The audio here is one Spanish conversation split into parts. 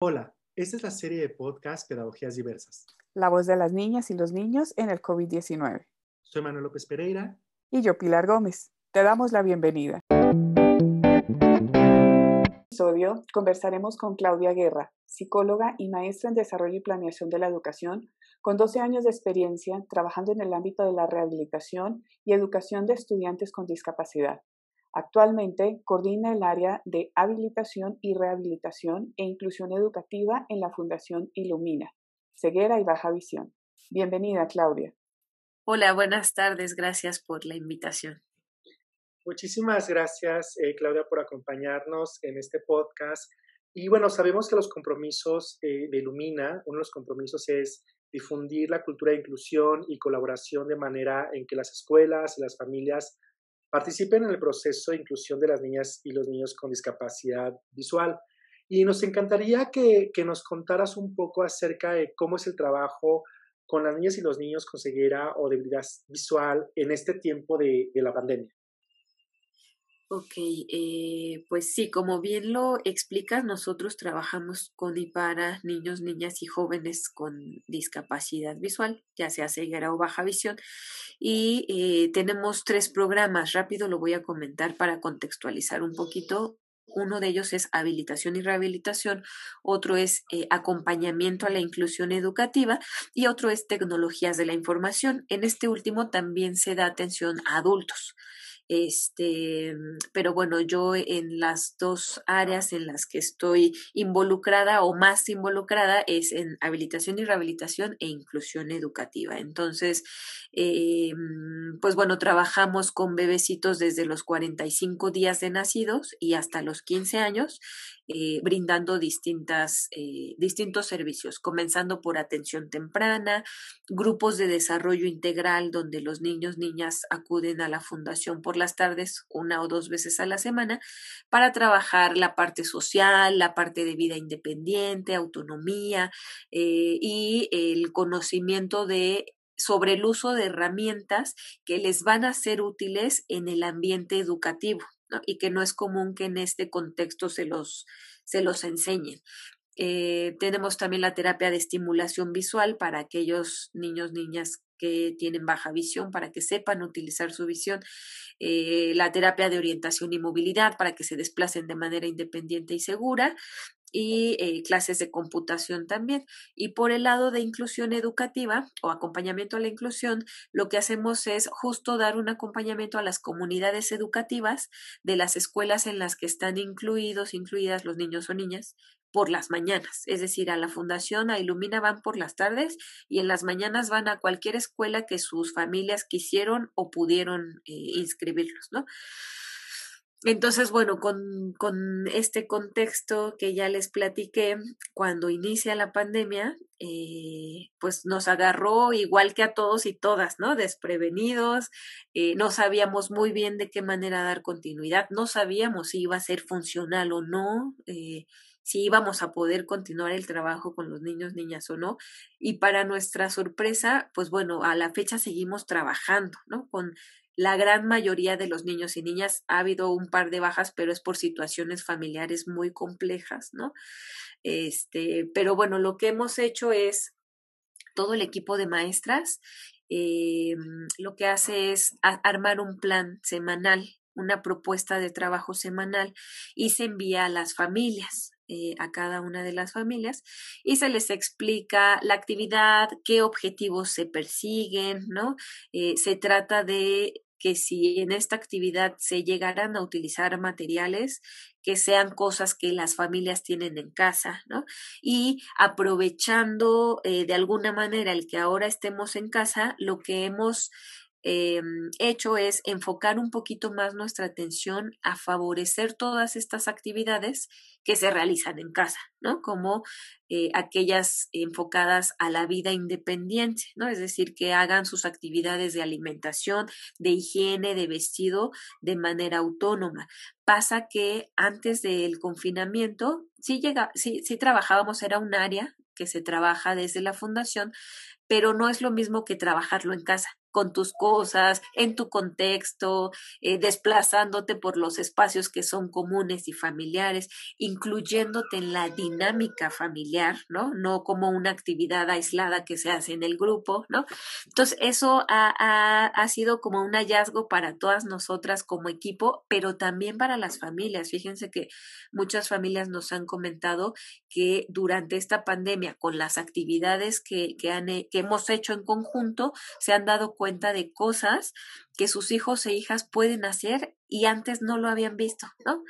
Hola, esta es la serie de podcast Pedagogías Diversas. La voz de las niñas y los niños en el COVID-19. Soy Manuel López Pereira. Y yo, Pilar Gómez. Te damos la bienvenida. En este episodio conversaremos con Claudia Guerra, psicóloga y maestra en desarrollo y planeación de la educación, con 12 años de experiencia trabajando en el ámbito de la rehabilitación y educación de estudiantes con discapacidad. Actualmente coordina el área de habilitación y rehabilitación e inclusión educativa en la Fundación Ilumina, ceguera y baja visión. Bienvenida, Claudia. Hola, buenas tardes. Gracias por la invitación. Muchísimas gracias, eh, Claudia, por acompañarnos en este podcast. Y bueno, sabemos que los compromisos eh, de Ilumina, uno de los compromisos es difundir la cultura de inclusión y colaboración de manera en que las escuelas y las familias participen en el proceso de inclusión de las niñas y los niños con discapacidad visual. Y nos encantaría que, nos contaras un poco acerca de cómo es el trabajo con las niñas y los niños con ceguera o debilidad visual en este tiempo de la pandemia. Ok, eh, pues sí, como bien lo explicas, nosotros trabajamos con y para niños, niñas y jóvenes con discapacidad visual, ya sea ceguera o baja visión, y eh, tenemos tres programas. Rápido lo voy a comentar para contextualizar un poquito. Uno de ellos es habilitación y rehabilitación, otro es eh, acompañamiento a la inclusión educativa y otro es tecnologías de la información. En este último también se da atención a adultos. Este, pero bueno, yo en las dos áreas en las que estoy involucrada o más involucrada es en habilitación y rehabilitación e inclusión educativa. Entonces, eh, pues bueno, trabajamos con bebecitos desde los 45 días de nacidos y hasta los 15 años eh, brindando distintas, eh, distintos servicios, comenzando por atención temprana, grupos de desarrollo integral donde los niños, niñas acuden a la fundación por las tardes una o dos veces a la semana para trabajar la parte social, la parte de vida independiente, autonomía y el conocimiento de sobre el uso de herramientas que les van a ser útiles en el ambiente educativo y que no es común que en este contexto se los, se los enseñen. Eh, tenemos también la terapia de estimulación visual para aquellos niños, niñas que tienen baja visión para que sepan utilizar su visión, eh, la terapia de orientación y movilidad para que se desplacen de manera independiente y segura y eh, clases de computación también. Y por el lado de inclusión educativa o acompañamiento a la inclusión, lo que hacemos es justo dar un acompañamiento a las comunidades educativas de las escuelas en las que están incluidos, incluidas los niños o niñas por las mañanas, es decir, a la fundación a Ilumina van por las tardes y en las mañanas van a cualquier escuela que sus familias quisieron o pudieron eh, inscribirlos, ¿no? Entonces, bueno, con, con, este contexto que ya les platiqué, cuando inicia la pandemia, eh, pues nos agarró igual que a todos y todas, ¿no? Desprevenidos, eh, no sabíamos muy bien de qué manera dar continuidad, no sabíamos si iba a ser funcional o no, eh, si íbamos a poder continuar el trabajo con los niños, niñas o no. Y para nuestra sorpresa, pues bueno, a la fecha seguimos trabajando, ¿no? Con la gran mayoría de los niños y niñas ha habido un par de bajas, pero es por situaciones familiares muy complejas, ¿no? Este, pero bueno, lo que hemos hecho es todo el equipo de maestras eh, lo que hace es armar un plan semanal, una propuesta de trabajo semanal y se envía a las familias. Eh, a cada una de las familias y se les explica la actividad, qué objetivos se persiguen, ¿no? Eh, se trata de que si en esta actividad se llegaran a utilizar materiales que sean cosas que las familias tienen en casa, ¿no? Y aprovechando eh, de alguna manera el que ahora estemos en casa, lo que hemos eh, hecho es enfocar un poquito más nuestra atención a favorecer todas estas actividades que se realizan en casa, ¿no? Como eh, aquellas enfocadas a la vida independiente, ¿no? Es decir, que hagan sus actividades de alimentación, de higiene, de vestido de manera autónoma. Pasa que antes del confinamiento, sí, llega, sí, sí trabajábamos, era un área que se trabaja desde la fundación, pero no es lo mismo que trabajarlo en casa con tus cosas, en tu contexto, eh, desplazándote por los espacios que son comunes y familiares, incluyéndote en la dinámica familiar, ¿no? No como una actividad aislada que se hace en el grupo, ¿no? Entonces, eso ha, ha, ha sido como un hallazgo para todas nosotras como equipo, pero también para las familias. Fíjense que muchas familias nos han comentado que durante esta pandemia, con las actividades que, que, han, que hemos hecho en conjunto, se han dado cuenta de cosas que sus hijos e hijas pueden hacer y antes no lo habían visto, ¿no?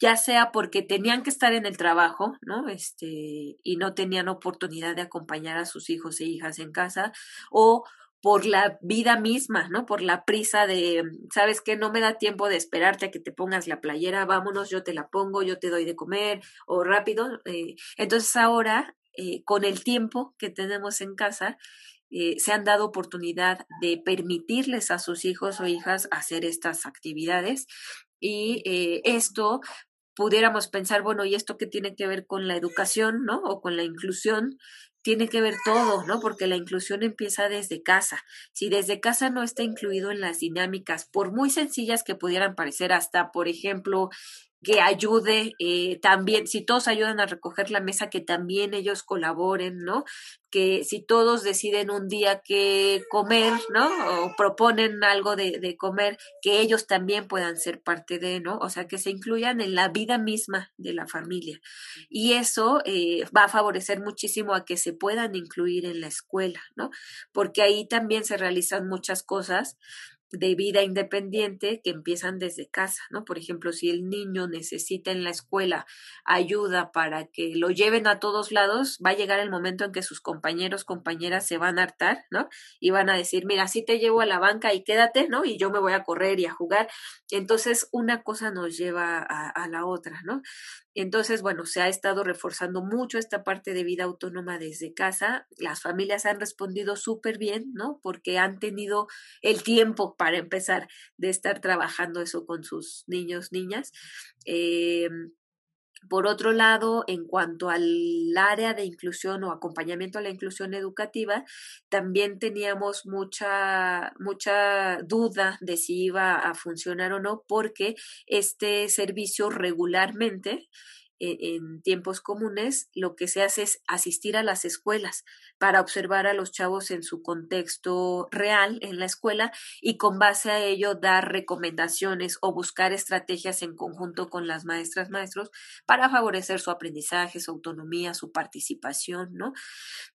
ya sea porque tenían que estar en el trabajo, ¿no? Este, y no tenían oportunidad de acompañar a sus hijos e hijas en casa, o por la vida misma, ¿no? Por la prisa de, sabes que no me da tiempo de esperarte a que te pongas la playera, vámonos, yo te la pongo, yo te doy de comer, o rápido. Eh, entonces ahora, eh, con el tiempo que tenemos en casa, eh, se han dado oportunidad de permitirles a sus hijos o hijas hacer estas actividades y eh, esto pudiéramos pensar, bueno, ¿y esto qué tiene que ver con la educación, ¿no? O con la inclusión tiene que ver todo, ¿no? Porque la inclusión empieza desde casa. Si desde casa no está incluido en las dinámicas, por muy sencillas que pudieran parecer, hasta, por ejemplo, que ayude eh, también, si todos ayudan a recoger la mesa, que también ellos colaboren, ¿no? Que si todos deciden un día qué comer, ¿no? O proponen algo de, de, comer, que ellos también puedan ser parte de, ¿no? O sea, que se incluyan en la vida misma de la familia. Y eso eh, va a favorecer muchísimo a que se puedan incluir en la escuela, ¿no? Porque ahí también se realizan muchas cosas de vida independiente que empiezan desde casa, ¿no? Por ejemplo, si el niño necesita en la escuela ayuda para que lo lleven a todos lados, va a llegar el momento en que sus compañeros, compañeras se van a hartar, ¿no? Y van a decir, mira, sí te llevo a la banca y quédate, ¿no? Y yo me voy a correr y a jugar. Entonces, una cosa nos lleva a la otra, ¿no? Entonces, bueno, se ha estado reforzando mucho esta parte de vida autónoma desde casa. Las familias han respondido súper bien, ¿no? Porque han tenido el tiempo para empezar de estar trabajando eso con sus niños, niñas. Eh, por otro lado, en cuanto al área de inclusión o acompañamiento a la inclusión educativa, también teníamos mucha, mucha duda de si iba a funcionar o no, porque este servicio regularmente en tiempos comunes, lo que se hace es asistir a las escuelas para observar a los chavos en su contexto real en la escuela y con base a ello dar recomendaciones o buscar estrategias en conjunto con las maestras, maestros para favorecer su aprendizaje, su autonomía, su participación, ¿no?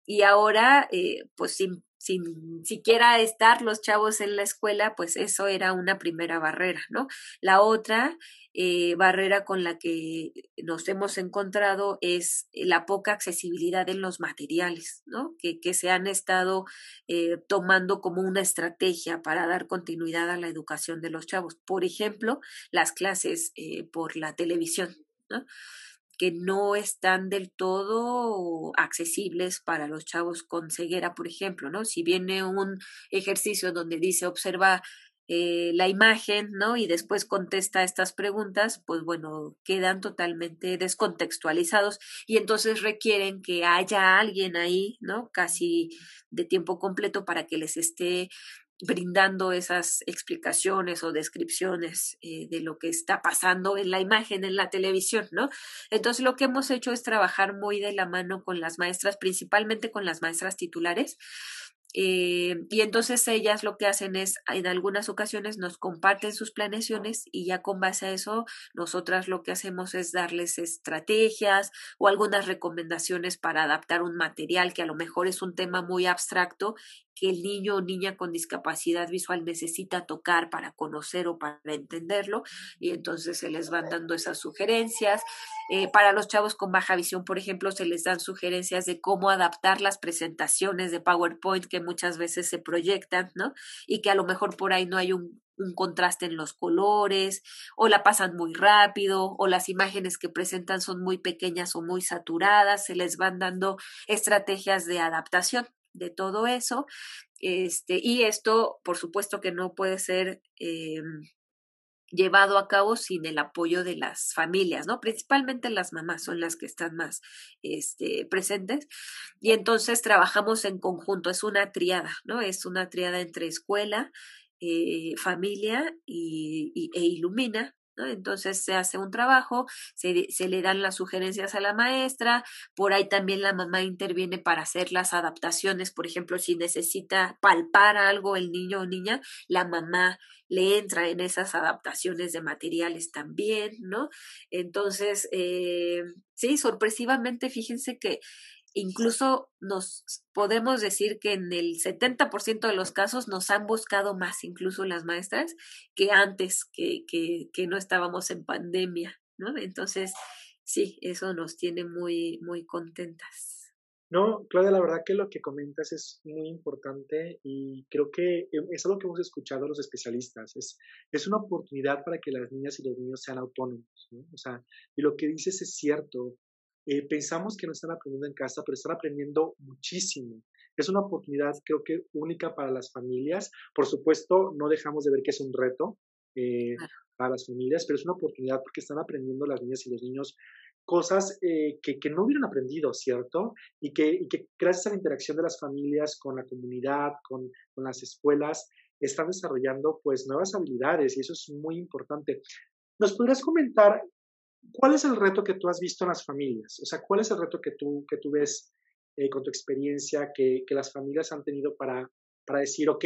Y ahora, eh, pues sin sin siquiera estar los chavos en la escuela, pues eso era una primera barrera, ¿no? La otra eh, barrera con la que nos hemos encontrado es la poca accesibilidad en los materiales, ¿no? Que, que se han estado eh, tomando como una estrategia para dar continuidad a la educación de los chavos. Por ejemplo, las clases eh, por la televisión, ¿no? Que no están del todo accesibles para los chavos con ceguera, por ejemplo, ¿no? Si viene un ejercicio donde dice observa eh, la imagen, ¿no? Y después contesta estas preguntas, pues bueno, quedan totalmente descontextualizados y entonces requieren que haya alguien ahí, ¿no? Casi de tiempo completo para que les esté brindando esas explicaciones o descripciones eh, de lo que está pasando en la imagen, en la televisión, ¿no? Entonces lo que hemos hecho es trabajar muy de la mano con las maestras, principalmente con las maestras titulares, eh, y entonces ellas lo que hacen es, en algunas ocasiones nos comparten sus planeaciones y ya con base a eso, nosotras lo que hacemos es darles estrategias o algunas recomendaciones para adaptar un material que a lo mejor es un tema muy abstracto que el niño o niña con discapacidad visual necesita tocar para conocer o para entenderlo y entonces se les van dando esas sugerencias. Eh, para los chavos con baja visión, por ejemplo, se les dan sugerencias de cómo adaptar las presentaciones de PowerPoint que muchas veces se proyectan, ¿no? Y que a lo mejor por ahí no hay un, un contraste en los colores, o la pasan muy rápido, o las imágenes que presentan son muy pequeñas o muy saturadas, se les van dando estrategias de adaptación de todo eso. Este, y esto, por supuesto que no puede ser eh, llevado a cabo sin el apoyo de las familias, ¿no? Principalmente las mamás son las que están más este, presentes. Y entonces trabajamos en conjunto, es una triada, ¿no? Es una triada entre escuela, eh, familia y, e ilumina, entonces se hace un trabajo, se, se, le dan las sugerencias a la maestra, por ahí también la mamá interviene para hacer las adaptaciones, por ejemplo, si necesita palpar algo el niño o niña, la mamá le entra en esas adaptaciones de materiales también, ¿no? Entonces, eh, sí, sorpresivamente, fíjense que incluso nos podemos decir que en el 70% de los casos nos han buscado más incluso las maestras que antes que, que, que, no estábamos en pandemia, ¿no? Entonces, sí, eso nos tiene muy, muy contentas. No, Claudia, la verdad que lo que comentas es muy importante y creo que eh, es algo que hemos escuchado los especialistas. Es, es una oportunidad para que las niñas y los niños sean autónomos. ¿no? O sea, y lo que dices es cierto. Eh, pensamos que no están aprendiendo en casa, pero están aprendiendo muchísimo. Es una oportunidad, creo que única para las familias. Por supuesto, no dejamos de ver que es un reto eh, para las familias, pero es una oportunidad porque están aprendiendo las niñas y los niños cosas eh, que, que, no hubieran aprendido, ¿cierto? Y que, y que, gracias a la interacción de las familias con la comunidad, con, con las escuelas, están desarrollando pues nuevas habilidades y eso es muy importante. ¿Nos podrías comentar ¿Cuál es el reto que tú has visto en las familias? O sea, ¿cuál es el reto que tú, que tú ves eh, con tu experiencia que, que, las familias han tenido para, para decir, ok,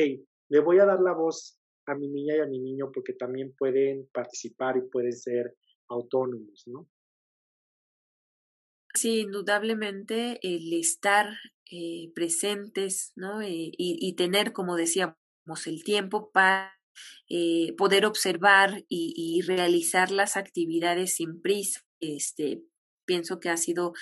le voy a dar la voz a mi niña y a mi niño porque también pueden participar y pueden ser autónomos, ¿no? Sí, indudablemente el estar eh, presentes, ¿no? Eh, y, y tener, como decíamos, el tiempo para eh, poder observar y, y, realizar las actividades sin prisa. Este, pienso que ha sido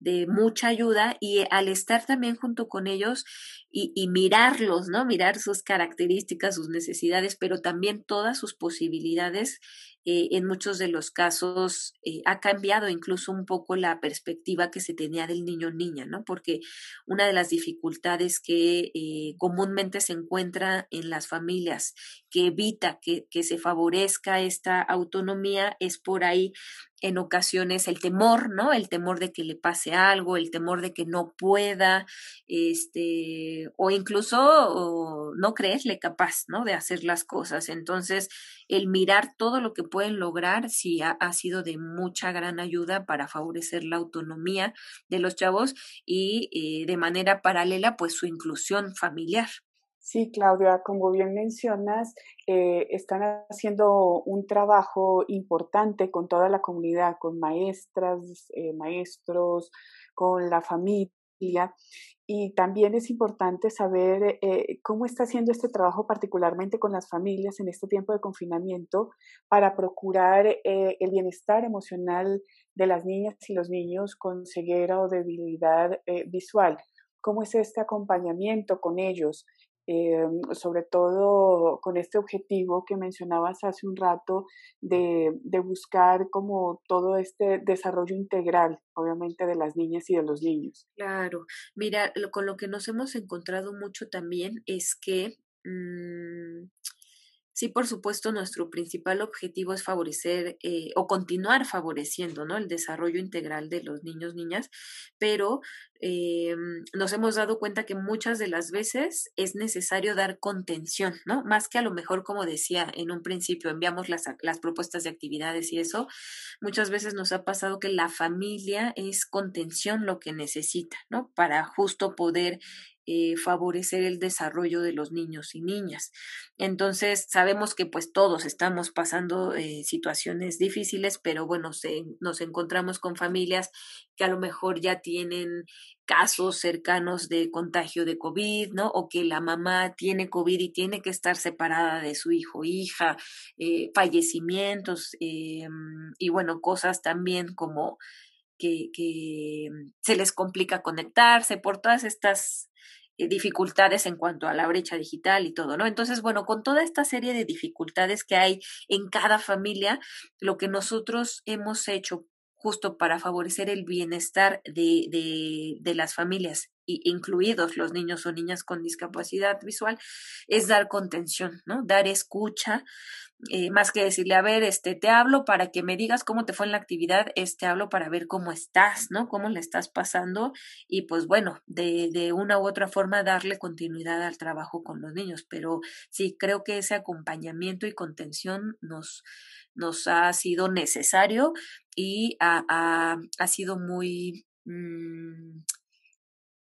de mucha ayuda y al estar también junto con ellos y, mirarlos, ¿no? Mirar sus características, sus necesidades, pero también todas sus posibilidades, eh, en muchos de los casos eh, ha cambiado incluso un poco la perspectiva que se tenía del niño niña, ¿no? Porque una de las dificultades que eh, comúnmente se encuentra en las familias que evita que, que se favorezca esta autonomía es por ahí en ocasiones el temor, ¿no? El temor de que le pase algo, el temor de que no pueda, este, o incluso no creerle capaz, ¿no? De hacer las cosas. Entonces, el mirar todo lo que pueden lograr sí ha, sido de mucha gran ayuda para favorecer la autonomía de los chavos y eh, de manera paralela, pues su inclusión familiar. Sí, Claudia, como bien mencionas, eh, están haciendo un trabajo importante con toda la comunidad, con maestras, eh, maestros, con la familia. Y también es importante saber eh, cómo está haciendo este trabajo particularmente con las familias en este tiempo de confinamiento para procurar el bienestar emocional de las niñas y los niños con ceguera o debilidad visual. ¿Cómo es este acompañamiento con ellos? Eh, sobre todo con este objetivo que mencionabas hace un rato de, de, buscar como todo este desarrollo integral, obviamente, de las niñas y de los niños. Claro, mira, lo, con lo que nos hemos encontrado mucho también es que... Mmm, Sí, por supuesto, nuestro principal objetivo es favorecer eh, o continuar favoreciendo ¿no? el desarrollo integral de los niños, niñas, pero eh, nos hemos dado cuenta que muchas de las veces es necesario dar contención, ¿no? Más que a lo mejor, como decía en un principio, enviamos las, las propuestas de actividades y eso, muchas veces nos ha pasado que la familia es contención lo que necesita, ¿no? Para justo poder eh, favorecer el desarrollo de los niños y niñas. Entonces, sabemos que pues todos estamos pasando eh, situaciones difíciles, pero bueno, se, nos encontramos con familias que a lo mejor ya tienen casos cercanos de contagio de COVID, ¿no? O que la mamá tiene COVID y tiene que estar separada de su hijo, hija, eh, fallecimientos y bueno, cosas también como que, que se les complica conectarse por todas estas dificultades en cuanto a la brecha digital y todo, ¿no? Entonces, bueno, con toda esta serie de dificultades que hay en cada familia, lo que nosotros hemos hecho justo para favorecer el bienestar de, de, las familias incluidos los niños o niñas con discapacidad visual, es dar contención, ¿no? Dar escucha, eh, más que decirle, a ver, este, te hablo para que me digas cómo te fue en la actividad, este, hablo para ver cómo estás, ¿no? Cómo le estás pasando y pues bueno, de, de una u otra forma darle continuidad al trabajo con los niños, pero sí, creo que ese acompañamiento y contención nos, nos ha sido necesario y ha, ha, sido muy... Mmm,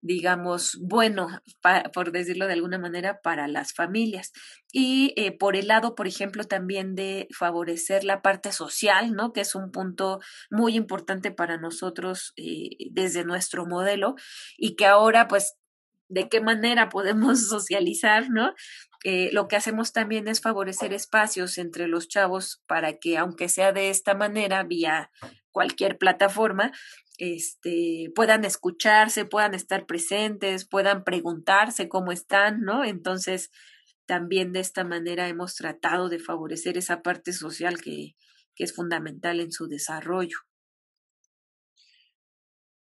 digamos, bueno, por decirlo de alguna manera, para las familias. Y eh, por el lado, por ejemplo, también de favorecer la parte social, ¿no? Que es un punto muy importante para nosotros eh, desde nuestro modelo y que ahora, pues, de qué manera podemos socializar, ¿no? Eh, lo que hacemos también es favorecer espacios entre los chavos para que, aunque sea de esta manera, vía cualquier plataforma, este, puedan escucharse, puedan estar presentes, puedan preguntarse cómo están, ¿no? Entonces, también de esta manera hemos tratado de favorecer esa parte social que, que es fundamental en su desarrollo.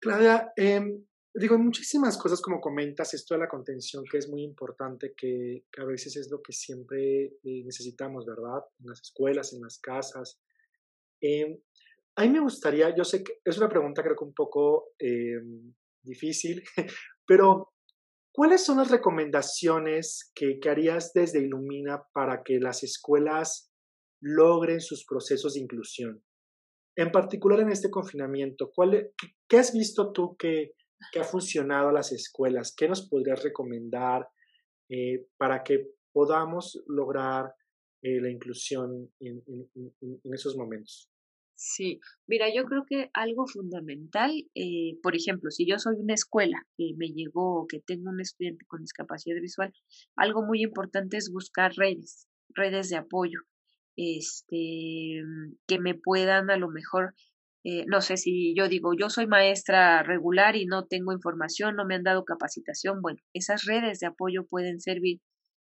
Claudia, em, digo, muchísimas cosas como comentas, esto de la contención que es muy importante, que, que a veces es lo que siempre eh, necesitamos, ¿verdad? En las escuelas, en las casas. Eh, a mí me gustaría, yo sé que es una pregunta creo que un poco eh, difícil, pero ¿cuáles son las recomendaciones que, harías desde Ilumina para que las escuelas logren sus procesos de inclusión? En particular en este confinamiento, ¿cuál, qué, has visto tú que, que, ha funcionado a las escuelas? ¿Qué nos podrías recomendar eh, para que podamos lograr eh, la inclusión en, esos momentos? Sí, mira, yo creo que algo fundamental, eh, por ejemplo, si yo soy una escuela que me llegó, que tengo un estudiante con discapacidad visual, algo muy importante es buscar redes, redes de apoyo, este, que me puedan a lo mejor, eh, no sé si yo digo, yo soy maestra regular y no tengo información, no me han dado capacitación, bueno, esas redes de apoyo pueden servir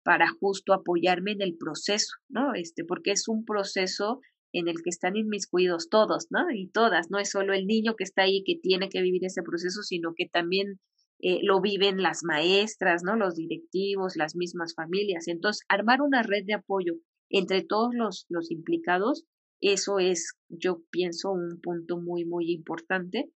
para justo apoyarme en el proceso, ¿no? Este, porque es un proceso en el que están inmiscuidos todos, ¿no? Y todas, no es solo el niño que está ahí que tiene que vivir ese proceso, sino que también eh, lo viven las maestras, ¿no? Los directivos, las mismas familias. Entonces, armar una red de apoyo entre todos los, los implicados, eso es, yo pienso, un punto muy, muy importante,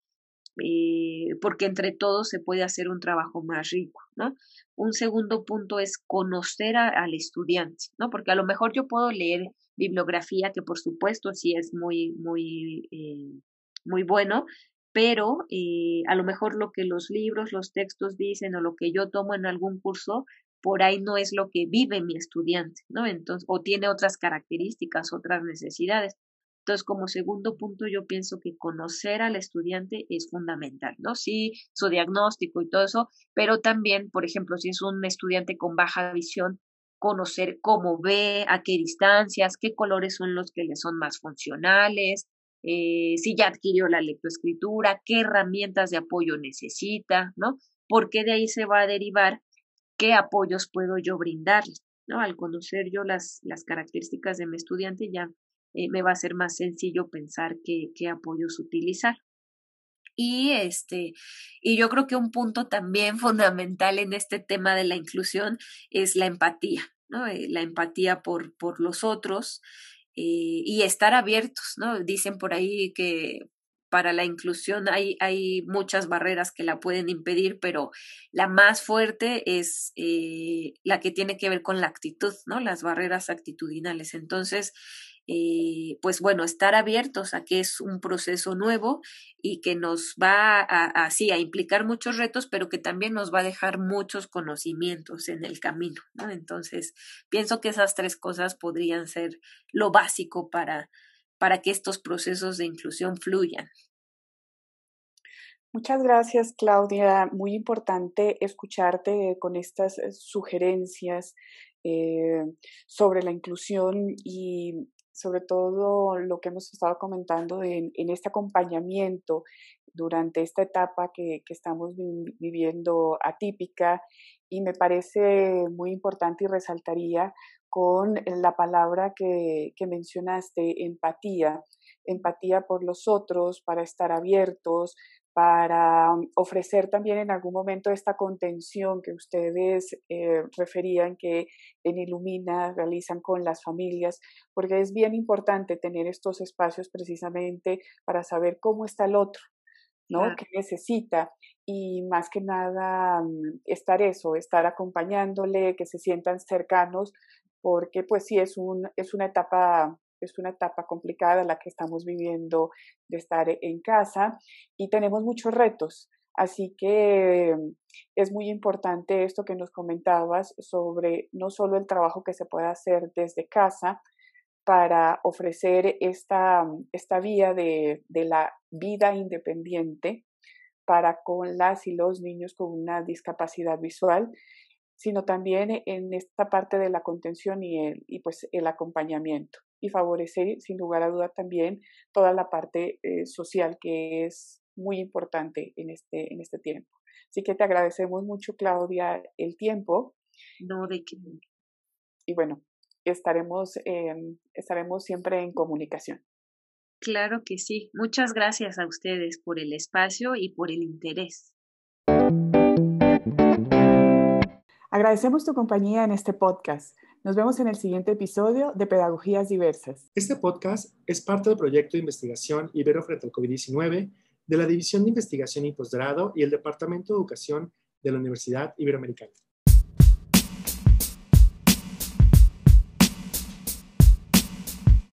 eh, porque entre todos se puede hacer un trabajo más rico, ¿no? Un segundo punto es conocer al estudiante, ¿no? Porque a lo mejor yo puedo leer bibliografía, que por supuesto sí es muy, muy, eh, muy bueno, pero eh, a lo mejor lo que los libros, los textos dicen o lo que yo tomo en algún curso, por ahí no es lo que vive mi estudiante, ¿no? Entonces, o tiene otras características, otras necesidades. Entonces, como segundo punto, yo pienso que conocer al estudiante es fundamental, ¿no? Sí, su diagnóstico y todo eso, pero también, por ejemplo, si es un estudiante con baja visión, conocer cómo ve, a qué distancias, qué colores son los que le son más funcionales, eh, si ya adquirió la lectoescritura, qué herramientas de apoyo necesita, ¿no? Porque de ahí se va a derivar qué apoyos puedo yo brindarle, ¿no? Al conocer yo las, las características de mi estudiante ya eh, me va a ser más sencillo pensar qué, qué apoyos utilizar. Y este, y yo creo que un punto también fundamental en este tema de la inclusión es la empatía, ¿no? Eh, la empatía por, por los otros eh, y estar abiertos, ¿no? Dicen por ahí que para la inclusión hay, hay muchas barreras que la pueden impedir, pero la más fuerte es eh, la que tiene que ver con la actitud, ¿no? Las barreras actitudinales. Entonces, eh, pues bueno, estar abiertos a que es un proceso nuevo y que nos va a, así a implicar muchos retos, pero que también nos va a dejar muchos conocimientos en el camino, ¿no? Entonces, pienso que esas tres cosas podrían ser lo básico para, para que estos procesos de inclusión fluyan. Muchas gracias, Claudia. Muy importante escucharte con estas eh, sugerencias eh, sobre la inclusión y sobre todo lo que hemos estado comentando en, este acompañamiento durante esta etapa que, estamos viviendo atípica y me parece muy importante y resaltaría con la palabra que, mencionaste, empatía. empatía por los otros, para estar abiertos, para um, ofrecer también en algún momento esta contención que ustedes eh, referían que en Ilumina realizan con las familias, porque es bien importante tener estos espacios precisamente para saber cómo está el otro, ¿no? ¿Qué necesita? Y más que nada mm, estar eso, estar acompañándole, que se sientan cercanos, porque pues sí es, un, es una etapa es una etapa complicada la que estamos viviendo de estar en casa y tenemos muchos retos. Así que mm, es muy importante esto que nos comentabas sobre no solo el trabajo que se puede hacer desde casa para ofrecer esta, mm, esta vía de, de la vida independiente para con las y los niños con una discapacidad visual, sino también en esta parte de la contención y, el, y pues el acompañamiento y favorecer sin lugar a duda también toda la parte eh, social que es muy importante en este, en este tiempo. Así que te agradecemos mucho, Claudia, el tiempo. No, de qué. Y bueno, estaremos, estaremos siempre en comunicación. Claro que sí. Muchas gracias a ustedes por el espacio y por el interés. Agradecemos tu compañía en este podcast. Nos vemos en el siguiente episodio de Pedagogías Diversas. Este podcast es parte del proyecto de investigación Ibero frente al COVID-19 de la División de Investigación y Posgrado y el Departamento de Educación de la Universidad Iberoamericana.